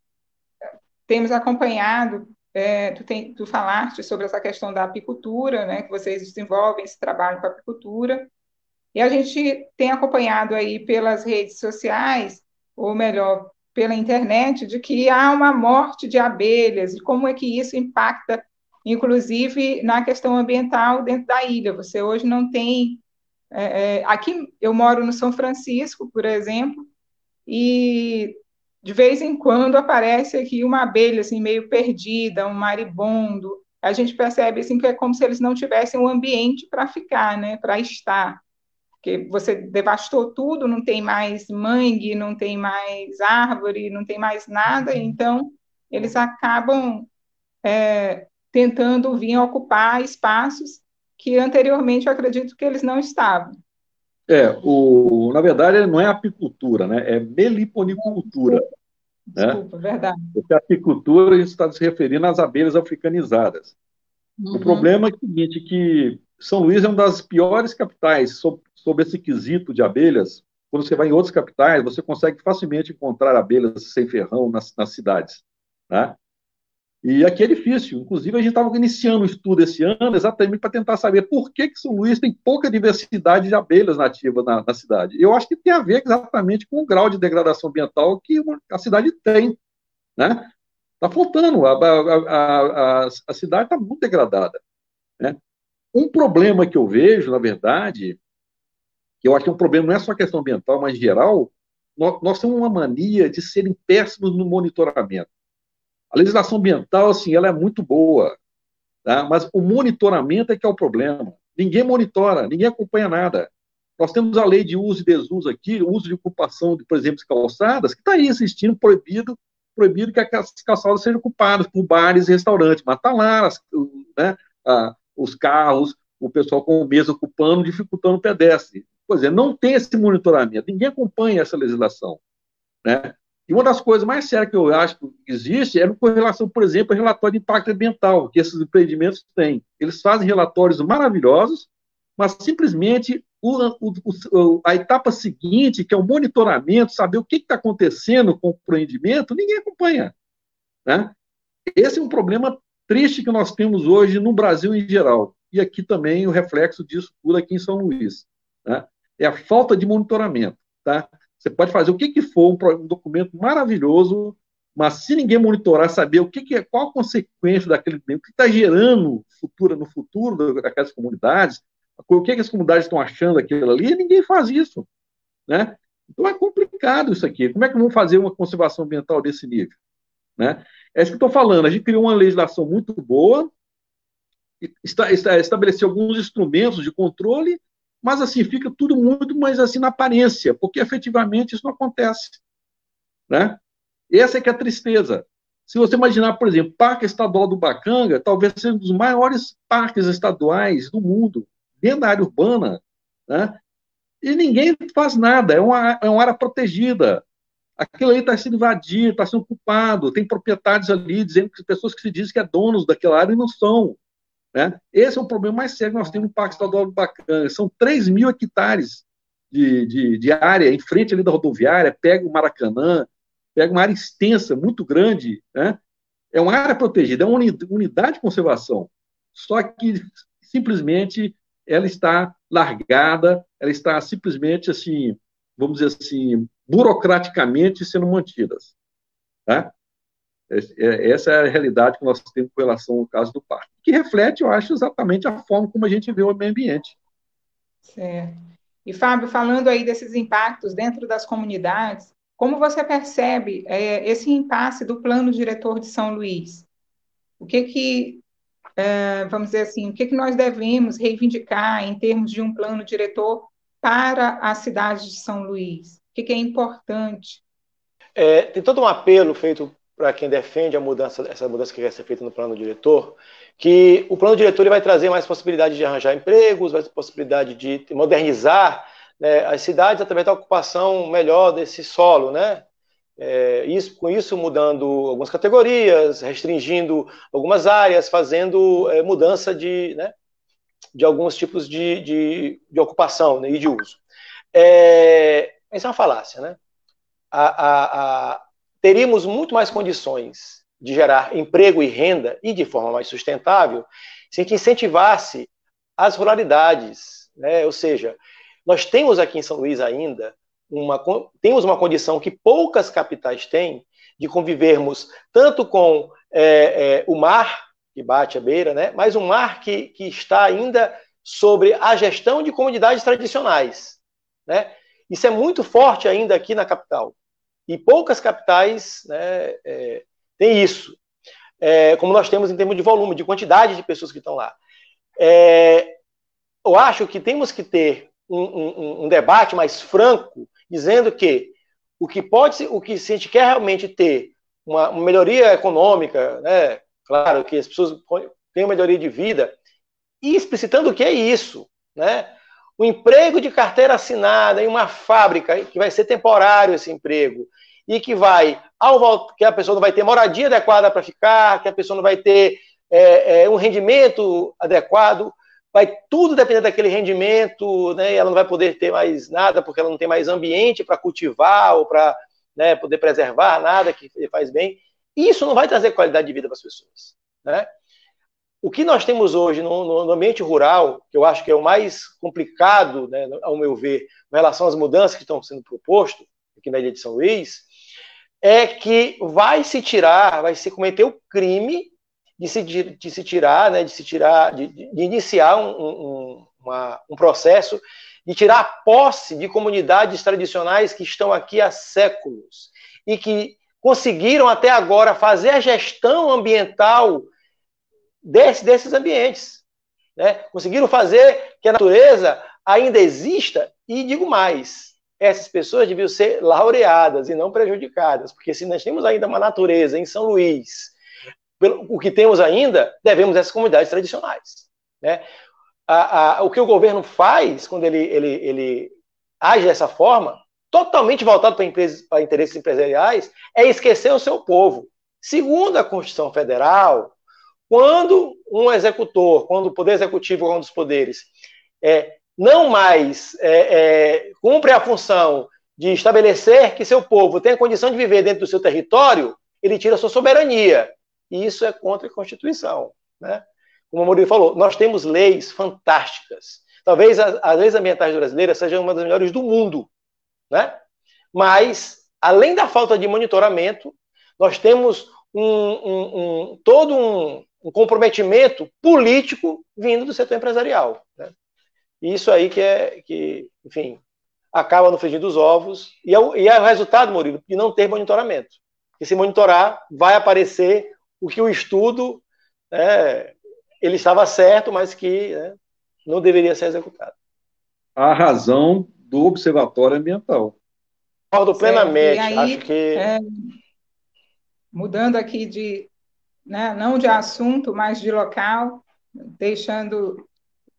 temos acompanhado, é, tu, tem, tu falaste sobre essa questão da apicultura, né, que vocês desenvolvem esse trabalho com a apicultura, e a gente tem acompanhado aí pelas redes sociais, ou melhor, pela internet, de que há uma morte de abelhas, e como é que isso impacta inclusive na questão ambiental dentro da ilha. Você hoje não tem. É, é, aqui eu moro no São Francisco, por exemplo, e de vez em quando aparece aqui uma abelha assim meio perdida, um maribondo. A gente percebe assim que é como se eles não tivessem um ambiente para ficar, né, para estar. Porque você devastou tudo, não tem mais mangue, não tem mais árvore, não tem mais nada, então eles acabam é, tentando vir ocupar espaços que anteriormente eu acredito que eles não estavam. É, o, na verdade, não é apicultura, né? é meliponicultura. Desculpa, né? verdade. Porque a apicultura a gente está se referindo às abelhas africanizadas. Uhum. O problema é o seguinte, que São Luís é uma das piores capitais sob, sob esse quesito de abelhas. Quando você vai em outras capitais, você consegue facilmente encontrar abelhas sem ferrão nas, nas cidades. Né? E aqui é difícil. Inclusive, a gente estava iniciando um estudo esse ano exatamente para tentar saber por que, que São Luís tem pouca diversidade de abelhas nativas na, na, cidade. Eu acho que tem a ver exatamente com o grau de degradação ambiental que a cidade tem. Né? Está faltando, a, a, a, a cidade está muito degradada. Né? Um problema que eu vejo, na verdade, que eu acho que é um problema não é só questão ambiental, mas geral, nós, nós temos uma mania de serem péssimos no monitoramento. A legislação ambiental, assim, ela é muito boa, tá? mas o monitoramento é que é o problema. Ninguém monitora, ninguém acompanha nada. Nós temos a lei de uso e desuso aqui, uso de ocupação, de, por exemplo, de calçadas, que está aí existindo, proibido, proibido que as calçadas sejam ocupadas por bares e restaurantes, mas está lá as, né, os carros, o pessoal com o mesa ocupando, dificultando o pedestre. Pois é, não tem esse monitoramento, ninguém acompanha essa legislação. Né? E uma das coisas mais sérias que eu acho que existe é com relação, por exemplo, ao relatório de impacto ambiental que esses empreendimentos têm. Eles fazem relatórios maravilhosos, mas simplesmente o, o, a etapa seguinte, que é o monitoramento, saber o que está acontecendo com o empreendimento, ninguém acompanha. Né? Esse é um problema triste que nós temos hoje no Brasil em geral. E aqui também o reflexo disso tudo aqui em São Luís. Né? É a falta de monitoramento. Tá? Você pode fazer o que, que for, um, documento maravilhoso, mas se ninguém monitorar, saber o que, que é, qual a consequência daquele o que está gerando futuro, no futuro daquelas comunidades, o que, que as comunidades estão achando daquilo ali, ninguém faz isso. Né? Então é complicado isso aqui. Como é que vamos fazer uma conservação ambiental desse nível? Né? É isso que eu estou falando. A gente criou uma legislação muito boa, está, estabeleceu alguns instrumentos de controle, mas assim, fica tudo muito mais assim na aparência, porque efetivamente isso não acontece. Né? Essa é que é a tristeza. Se você imaginar, por exemplo, Parque Estadual do Bacanga, talvez seja um dos maiores parques estaduais do mundo, dentro da área urbana, né? e ninguém faz nada, é uma, é uma área protegida. Aquilo aí está sendo invadido, está sendo ocupado, tem proprietários ali dizendo que pessoas que se dizem que é donos daquela área e não são. Né? Esse é o problema mais sério nós temos no Parque Estadual Bacana. São 3 mil hectares de, de, de, área em frente ali da rodoviária, pega o Maracanã, pega uma área extensa, muito grande. Né? É uma área protegida, é uma unidade de conservação. Só que simplesmente ela está largada, ela está simplesmente assim, vamos dizer assim, burocraticamente sendo mantidas. Tá? É, essa é a realidade que nós temos com relação ao caso do parque, que reflete, eu acho, exatamente a forma como a gente vê o meio ambiente. Certo. E, Fábio, falando aí desses impactos dentro das comunidades, como você percebe é, esse impasse do plano diretor de São Luís? O que que, é, vamos dizer assim, o que que nós devemos reivindicar em termos de um plano diretor para a cidade de São Luís? O que, que é importante? É, tem todo um apelo feito para quem defende a mudança, essa mudança que vai ser feita no plano diretor, que o plano diretor ele vai trazer mais possibilidade de arranjar empregos, mais possibilidade de modernizar né, as cidades através da ocupação melhor desse solo, né? É, isso, com isso mudando algumas categorias, restringindo algumas áreas, fazendo é, mudança de, né, de alguns tipos de, de, de ocupação né, e de uso. É, isso é uma falácia, né? A, a, teríamos muito mais condições de gerar emprego e renda, e de forma mais sustentável, se a gente incentivasse as ruralidades, né? ou seja, nós temos aqui em São Luís ainda uma, temos uma condição que poucas capitais têm de convivermos tanto com é, é, o mar, que bate a beira, né, mas um mar que, que está ainda sobre a gestão de comunidades tradicionais. Né? Isso é muito forte ainda aqui na capital. E poucas capitais né, é, têm isso, é, como nós temos em termos de volume, de quantidade de pessoas que estão lá. É, eu acho que temos que ter um, um, um, debate mais franco, dizendo que o que pode, o que se a gente quer realmente ter uma, uma melhoria econômica, né, claro que as pessoas tenham melhoria de vida, e explicitando o que é isso, né? O emprego de carteira assinada em uma fábrica que vai ser temporário esse emprego e que vai ao que a pessoa não vai ter moradia adequada para ficar, que a pessoa não vai ter é, é, um rendimento adequado, vai tudo depender daquele rendimento, né? ela não vai poder ter mais nada porque ela não tem mais ambiente para cultivar ou para né, poder preservar nada que faz bem. Isso não vai trazer qualidade de vida para as pessoas, né? O que nós temos hoje no, no, ambiente rural, que eu acho que é o mais complicado, né, ao meu ver, em relação às mudanças que estão sendo propostas aqui na ilha de São Luís, é que vai se tirar, vai se cometer o crime de se, de se tirar, né, de se tirar, de, de iniciar um, um, uma, um processo de tirar a posse de comunidades tradicionais que estão aqui há séculos e que conseguiram até agora fazer a gestão ambiental desse, desses ambientes. Né? Conseguiram fazer que a natureza ainda exista e digo mais, essas pessoas deviam ser laureadas e não prejudicadas, porque se nós temos ainda uma natureza em São Luís pelo, o que temos ainda, devemos essas comunidades tradicionais. Né? A, a, o que o governo faz quando ele, ele, ele age dessa forma, totalmente voltado para, para interesses empresariais, é esquecer o seu povo. Segundo a Constituição Federal, quando um executor, quando o Poder Executivo, um dos poderes, é, não mais é, é, cumpre a função de estabelecer que seu povo tem a condição de viver dentro do seu território, ele tira a sua soberania e isso é contra a Constituição. Né? Como o Murilo falou, nós temos leis fantásticas. Talvez as, as leis ambientais brasileiras sejam uma das melhores do mundo. Né? Mas, além da falta de monitoramento, nós temos um, um, um, todo um, um, comprometimento político vindo do setor empresarial. Né? E isso aí que é, que, enfim, acaba no frigir dos ovos, e é, o, e é o resultado, Murilo, de não ter monitoramento. Porque se monitorar, vai aparecer o que o estudo né, ele estava certo, mas que né, não deveria ser executado. A razão do observatório ambiental. Concordo plenamente. Aí, acho que é, mudando aqui de né, não de assunto, mas de local, deixando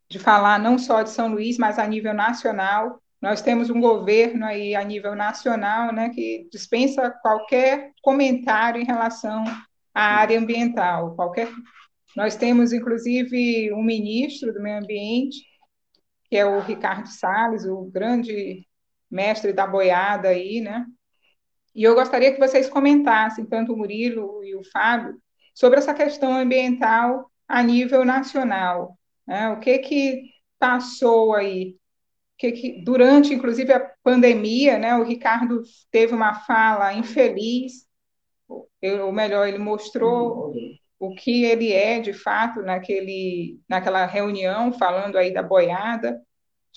de falar não só de São Luís, mas a nível nacional. Nós temos um governo aí a nível nacional, né, que dispensa qualquer comentário em relação a área ambiental. Qualquer... Nós temos, inclusive, um ministro do meio ambiente, que é o Ricardo Salles, o grande mestre da boiada aí, né? E eu gostaria que vocês comentassem, tanto o Murilo e o Fábio, sobre essa questão ambiental a nível nacional. Né? O que que passou aí? Que, que, durante, inclusive, a pandemia, né, o Ricardo teve uma fala infeliz ou melhor, ele mostrou o que ele é de fato naquele, naquela reunião, falando aí da boiada,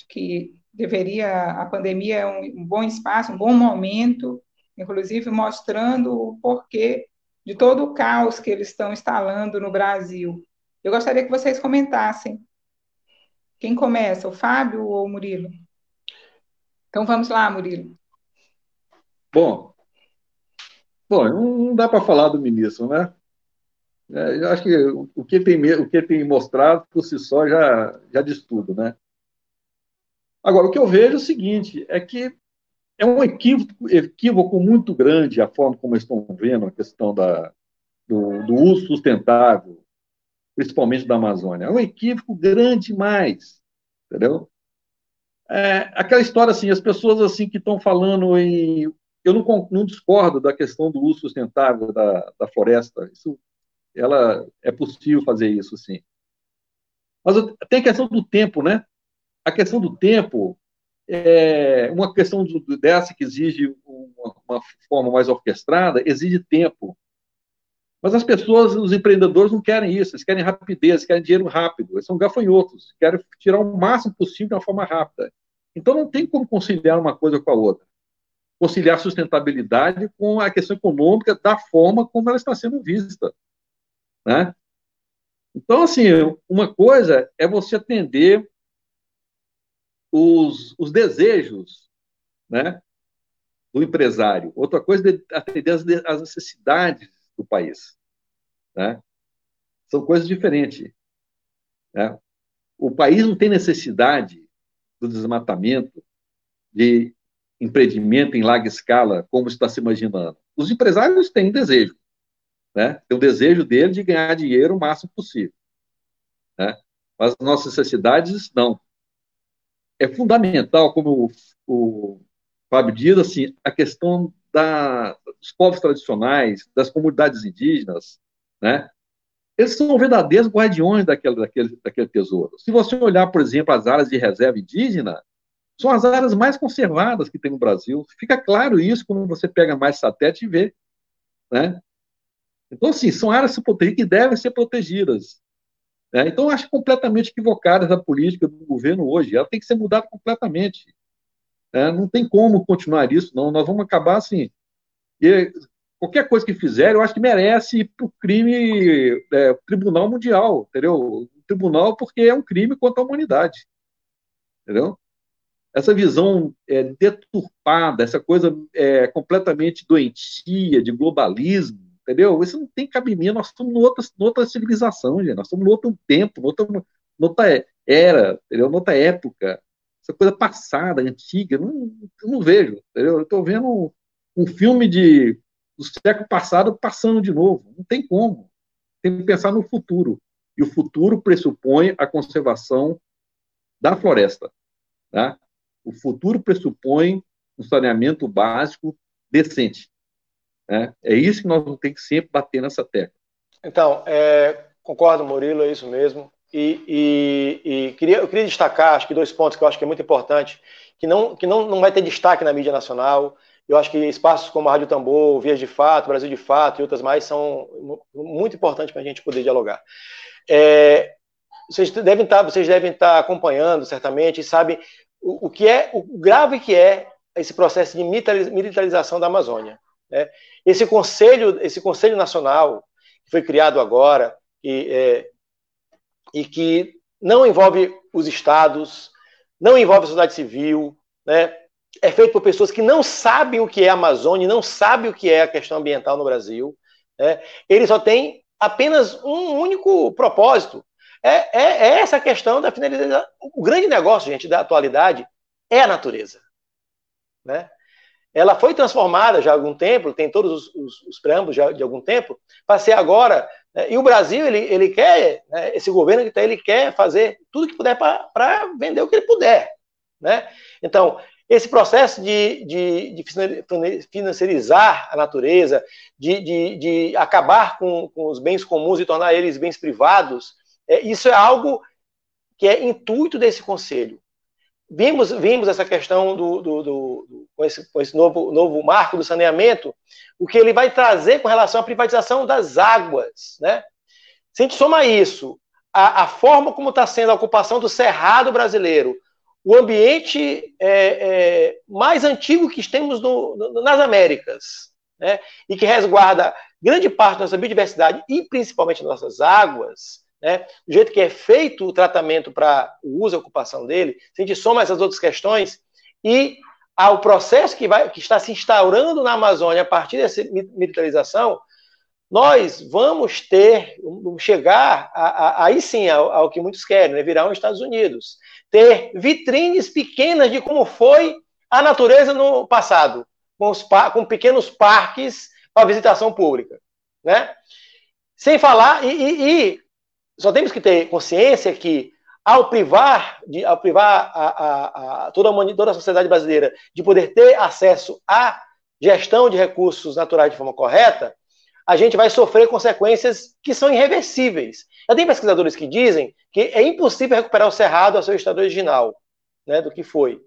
que deveria, a pandemia é um, um bom espaço, um bom momento, inclusive mostrando o porquê de todo o caos que eles estão instalando no Brasil. Eu gostaria que vocês comentassem. Quem começa, o Fábio ou o Murilo? Então vamos lá, Murilo. Bom, bom não dá para falar do ministro, né? É, eu acho que o que tem, o que tem mostrado por si só já, já diz tudo, né? Agora, o que eu vejo é o seguinte, é que é um equívoco, equívoco muito grande a forma como estão vendo a questão da, do, do uso sustentável, principalmente da Amazônia. É um equívoco grande demais, entendeu? É, aquela história assim, as pessoas assim que estão falando em... Eu não, não, discordo da questão do uso sustentável da, da floresta, isso, ela, é possível fazer isso, sim. Mas tem a questão do tempo, né? a questão do tempo é uma questão dessa que exige uma, uma, forma mais orquestrada, exige tempo. Mas as pessoas, os empreendedores não querem isso, eles querem rapidez, querem dinheiro rápido, eles são gafanhotos, querem tirar o máximo possível de uma forma rápida. Então não tem como conciliar uma coisa com a outra. Conciliar sustentabilidade com a questão econômica da forma como ela está sendo vista. Né? Então, assim, uma coisa é você atender os, os desejos né, do empresário. Outra coisa é atender as, as necessidades do país. Né? São coisas diferentes. Né? O país não tem necessidade do desmatamento, de empreendimento em larga escala, como está se imaginando. Os empresários têm desejo. Né? Tem o desejo dele de ganhar dinheiro o máximo possível. Né? Mas nossas necessidades, não é fundamental, como o, o Fábio diz, assim, a questão da, dos povos tradicionais, das comunidades indígenas, né? Eles são verdadeiros guardiões daquele, daquele, daquele tesouro. Se você olhar, por exemplo, as áreas de reserva indígena, são as áreas mais conservadas que tem no Brasil. Fica claro isso quando você pega mais satélite e vê, né? Então, assim, são áreas que devem ser protegidas. É, então, acho completamente equivocada essa política do governo hoje. Ela tem que ser mudada completamente. É, não tem como continuar isso, não. Nós vamos acabar assim. E qualquer coisa que fizer, eu acho que merece para o crime, é, Tribunal Mundial, entendeu? Tribunal, porque é um crime contra a humanidade. Entendeu? Essa visão é, deturpada, essa coisa é, completamente doentia de globalismo, entendeu? Isso não tem cabimento, nós estamos noutra, noutra civilização, gente. nós estamos em outro tempo, noutra, noutra era, entendeu? noutra época, essa coisa passada, antiga, não, não vejo, entendeu? Eu estou vendo um, um, filme de, do século passado passando de novo, não tem como, tem que pensar no futuro, e o futuro pressupõe a conservação da floresta, tá? O futuro pressupõe um saneamento básico decente. Né? É isso que nós ter que sempre bater nessa tecla. Então, é, concordo, Murilo, é isso mesmo. E, e, e, queria, eu queria destacar, acho que dois pontos que eu acho que é muito importante, que não, que não, não vai ter destaque na mídia nacional. Eu acho que espaços como a Rádio Tambor, Vias de Fato, Brasil de Fato e outras mais são muito importantes para a gente poder dialogar. É, vocês devem estar, vocês devem estar acompanhando certamente e sabem o, o que é o grave que é esse processo de militarização da Amazônia. Né? Esse conselho, esse conselho nacional que foi criado agora e, é, e que não envolve os estados, não envolve a sociedade civil, né? é feito por pessoas que não sabem o que é a Amazônia, não sabem o que é a questão ambiental no Brasil. Né? Ele só tem apenas um único propósito. É, é, é essa questão da finalização. O grande negócio, gente, da atualidade é a natureza. Né? Ela foi transformada já há algum tempo, tem todos os, os, os preâmbulos já de algum tempo, para ser agora. Né, e o Brasil, ele, ele quer, né, esse governo que está, ele quer fazer tudo que puder para vender o que ele puder. Né? Então, esse processo de, de, de financiarizar a natureza, de, de, de acabar com, com, os bens comuns e tornar eles bens privados, é, isso é algo que é intuito desse conselho. Vimos, vimos essa questão do, do, do, do, com, esse, com esse novo, novo marco do saneamento, o que ele vai trazer com relação à privatização das águas. Né? Se a gente soma isso, a, a forma como está sendo a ocupação do cerrado brasileiro, o ambiente é, é, mais antigo que temos no, no, nas Américas, né? e que resguarda grande parte da nossa biodiversidade e principalmente nossas águas, né? do jeito que é feito o tratamento para o uso e ocupação dele, se a gente soma essas outras questões e ao processo que, vai, que está se instaurando na Amazônia a partir dessa militarização, nós vamos ter, chegar a, a, aí sim ao, ao, que muitos querem, né? virar os Estados Unidos. Ter vitrines pequenas de como foi a natureza no passado, com, os, com pequenos parques para visitação pública. Né? Sem falar, e, e, e só temos que ter consciência que ao privar, de, ao privar a, a, a toda, a, toda a sociedade brasileira de poder ter acesso à gestão de recursos naturais de forma correta, a gente vai sofrer consequências que são irreversíveis. Já tem pesquisadores que dizem que é impossível recuperar o cerrado ao seu estado original, né, do que foi.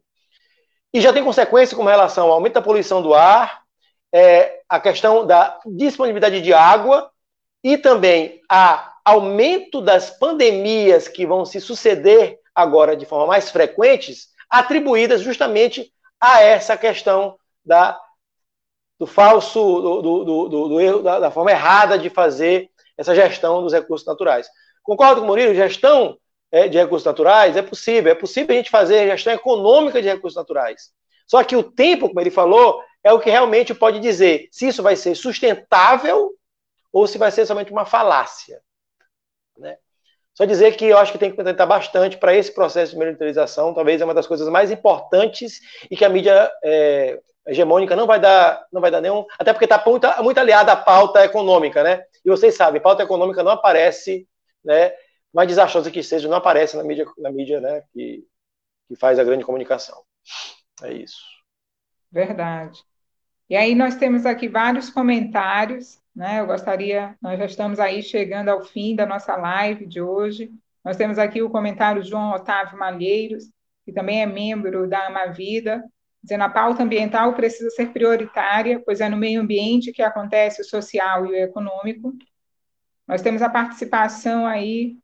E já tem consequências com relação ao aumento da poluição do ar, é, a questão da disponibilidade de água e também a aumento das pandemias que vão se suceder agora de forma mais frequentes, atribuídas justamente a essa questão da, do falso, do, do, do, do erro, da, da, forma errada de fazer essa gestão dos recursos naturais. Concordo com o Murilo, gestão é, de recursos naturais é possível, é possível a gente fazer gestão econômica de recursos naturais. Só que o tempo, como ele falou, é o que realmente pode dizer se isso vai ser sustentável ou se vai ser somente uma falácia. Só dizer que eu acho que tem que tentar bastante para esse processo de militarização, talvez é uma das coisas mais importantes e que a mídia é, hegemônica não vai dar, não vai dar nenhum, até porque está muito, muito aliada à pauta econômica, né? E vocês sabem, pauta econômica não aparece, né? Mais desastrosa que seja, não aparece na mídia, na mídia, né? Que, que faz a grande comunicação. É isso. Verdade. E aí nós temos aqui vários comentários né? Eu gostaria, nós já estamos aí chegando ao fim da nossa live de hoje. Nós temos aqui o comentário de João Otávio Malheiros, que também é membro da Amavida, dizendo a pauta ambiental precisa ser prioritária, pois é no meio ambiente que acontece o social e o econômico. Nós temos a participação aí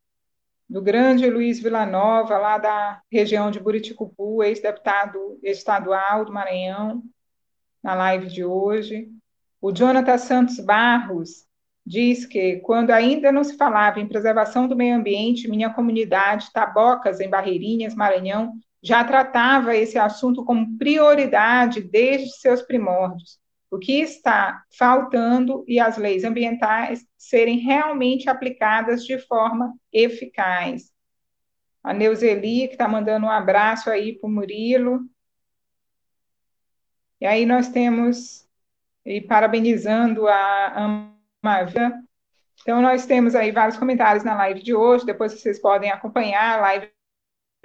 do grande Luiz Villanova, lá da região de Buriticupu, ex-deputado estadual do Maranhão, na live de hoje. O Jonathan Santos Barros diz que, quando ainda não se falava em preservação do meio ambiente, minha comunidade, Tabocas, em Barreirinhas, Maranhão, já tratava esse assunto como prioridade desde seus primórdios. O que está faltando e as leis ambientais serem realmente aplicadas de forma eficaz. A Neuzeli, que está mandando um abraço aí para o Murilo. E aí nós temos e parabenizando a Amavia. Então, nós temos aí vários comentários na live de hoje, depois vocês podem acompanhar, a live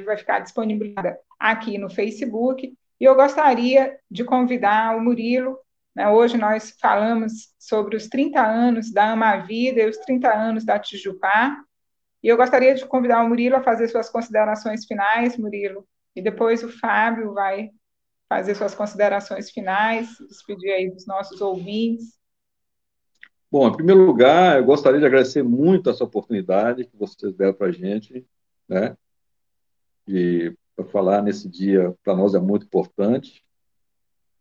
vai ficar disponibilizada aqui no Facebook. E eu gostaria de convidar o Murilo, né, hoje nós falamos sobre os 30 anos da Amavida e os 30 anos da Tijupá, e eu gostaria de convidar o Murilo a fazer suas considerações finais, Murilo, e depois o Fábio vai fazer suas considerações finais, despedir aí dos nossos ouvintes. Bom, em primeiro lugar, eu gostaria de agradecer muito essa oportunidade que vocês deram para a gente, né? E para falar nesse dia, para nós é muito importante.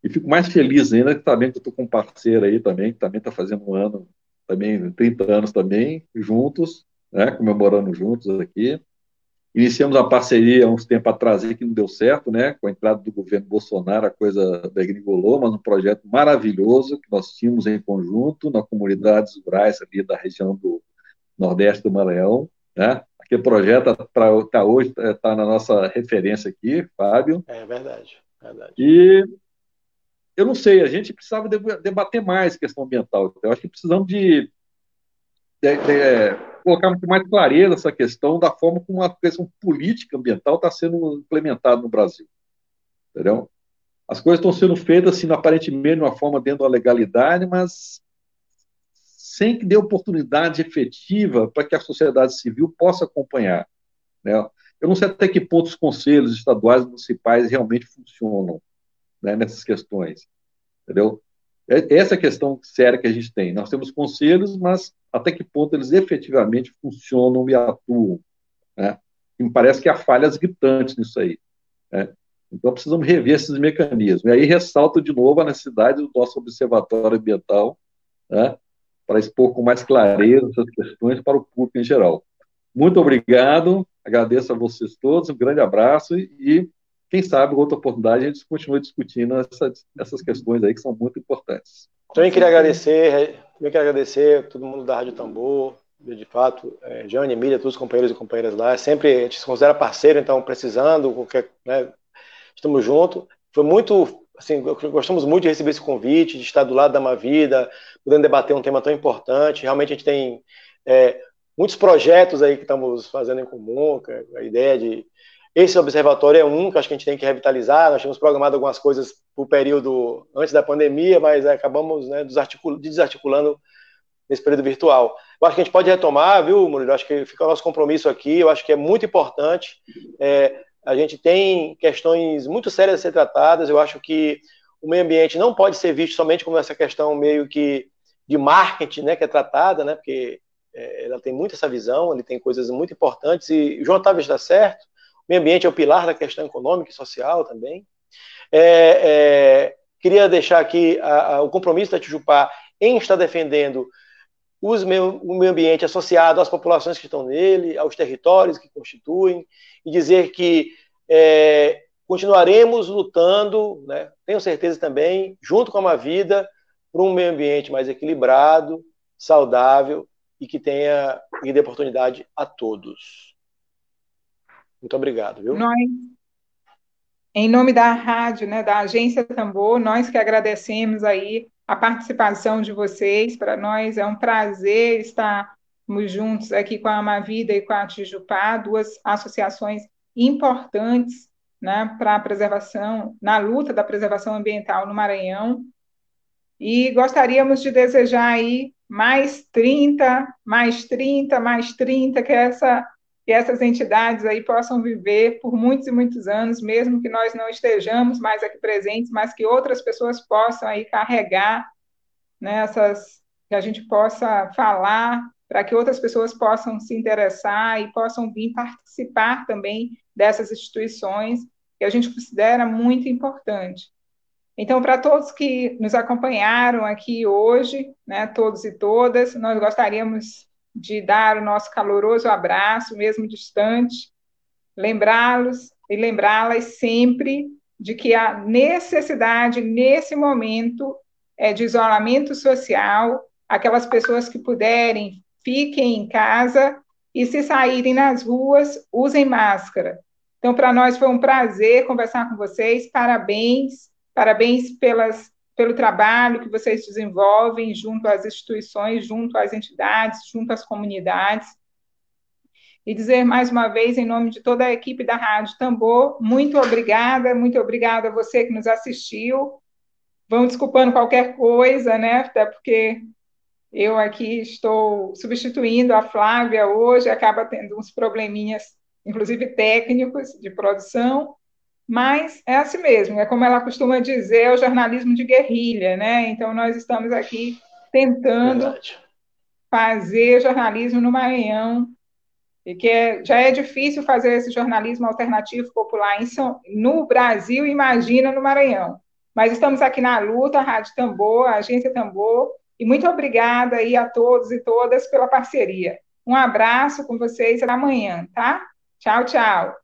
E fico mais feliz ainda que também que eu estou com um parceiro aí também, que também está fazendo um ano, também 30 anos também, juntos, né? Comemorando juntos aqui. Iniciamos a parceria há uns tempos atrás que não deu certo, né? Com a entrada do governo Bolsonaro, a coisa degringolou, mas um projeto maravilhoso que nós tínhamos em conjunto na comunidades rurais ali da região do Nordeste do Maranhão, né? Aquele projeto está tá hoje está na nossa referência aqui, Fábio. É verdade, verdade. E eu não sei, a gente precisava debater mais questão ambiental. Eu acho que precisamos de, de, de colocar muito mais clareza essa questão da forma como a questão política ambiental está sendo implementada no Brasil. Entendeu? As coisas estão sendo feitas, assim, aparentemente, de uma forma dentro da legalidade, mas sem que dê oportunidade efetiva para que a sociedade civil possa acompanhar. Né? Eu não sei até que ponto os conselhos estaduais e municipais realmente funcionam né, nessas questões, entendeu? É, essa é a questão séria que a gente tem. Nós temos conselhos, mas até que ponto eles efetivamente funcionam e atuam, né? E me parece que há falhas gritantes nisso aí. Né? Então, precisamos rever esses mecanismos. E aí ressalto de novo a necessidade do nosso observatório ambiental né? para expor com mais clareza essas questões para o público em geral. Muito obrigado, agradeço a vocês todos, um grande abraço e, quem sabe, outra oportunidade a gente continua discutindo essas, essas questões aí que são muito importantes. Também queria agradecer, também queria agradecer todo mundo da Rádio Tambor, de fato, é, Jane, Emília, todos os companheiros e companheiras lá, sempre a gente se considera parceiro, então precisando, qualquer, né, estamos juntos. Foi muito, assim, gostamos muito de receber esse convite, de estar do lado da Vida, podendo debater um tema tão importante. Realmente a gente tem é, muitos projetos aí que estamos fazendo em comum, a ideia de esse observatório é um que acho que a gente tem que revitalizar. Nós tínhamos programado algumas coisas para o período antes da pandemia, mas acabamos né, desarticulando nesse período virtual. Eu acho que a gente pode retomar, viu, Murilo? Eu acho que fica o nosso compromisso aqui. Eu acho que é muito importante. É, a gente tem questões muito sérias a ser tratadas. Eu acho que o meio ambiente não pode ser visto somente como essa questão meio que de marketing, né, que é tratada, né, porque é, ela tem muito essa visão, ele tem coisas muito importantes e o João Otávio está certo. Meio ambiente é o pilar da questão econômica e social também. É, é, queria deixar aqui a, a, o compromisso da Tijupá em estar defendendo o meio ambiente associado às populações que estão nele, aos territórios que constituem, e dizer que é, continuaremos lutando, né, tenho certeza também, junto com a vida, para um meio ambiente mais equilibrado, saudável e que tenha e dê oportunidade a todos. Muito obrigado, viu? Nós, em nome da rádio, né, da Agência Tambor, nós que agradecemos aí a participação de vocês. Para nós é um prazer estarmos juntos aqui com a Amavida e com a Tijupá, duas associações importantes né, para a preservação, na luta da preservação ambiental no Maranhão. E gostaríamos de desejar aí mais 30, mais 30, mais 30, que essa que essas entidades aí possam viver por muitos e muitos anos, mesmo que nós não estejamos mais aqui presentes, mas que outras pessoas possam aí carregar nessas, né, que a gente possa falar para que outras pessoas possam se interessar e possam vir participar também dessas instituições que a gente considera muito importante. Então, para todos que nos acompanharam aqui hoje, né, todos e todas, nós gostaríamos de dar o nosso caloroso abraço, mesmo distante, lembrá-los e lembrá-las sempre de que a necessidade, nesse momento, é de isolamento social, aquelas pessoas que puderem, fiquem em casa e, se saírem nas ruas, usem máscara. Então, para nós foi um prazer conversar com vocês, parabéns, parabéns pelas pelo trabalho que vocês desenvolvem junto às instituições, junto às entidades, junto às comunidades. E dizer mais uma vez, em nome de toda a equipe da Rádio Tambor, muito obrigada, muito obrigada a você que nos assistiu. Vão desculpando qualquer coisa, né? Até porque eu aqui estou substituindo a Flávia hoje, acaba tendo uns probleminhas, inclusive técnicos, de produção, mas é assim mesmo, é como ela costuma dizer, é o jornalismo de guerrilha, né? Então nós estamos aqui tentando Verdade. fazer jornalismo no Maranhão, e que é, já é difícil fazer esse jornalismo alternativo popular em São, no Brasil, imagina no Maranhão. Mas estamos aqui na luta, a Rádio Tambor, a Agência Tambor, e muito obrigada aí a todos e todas pela parceria. Um abraço com vocês até amanhã, tá? Tchau, tchau.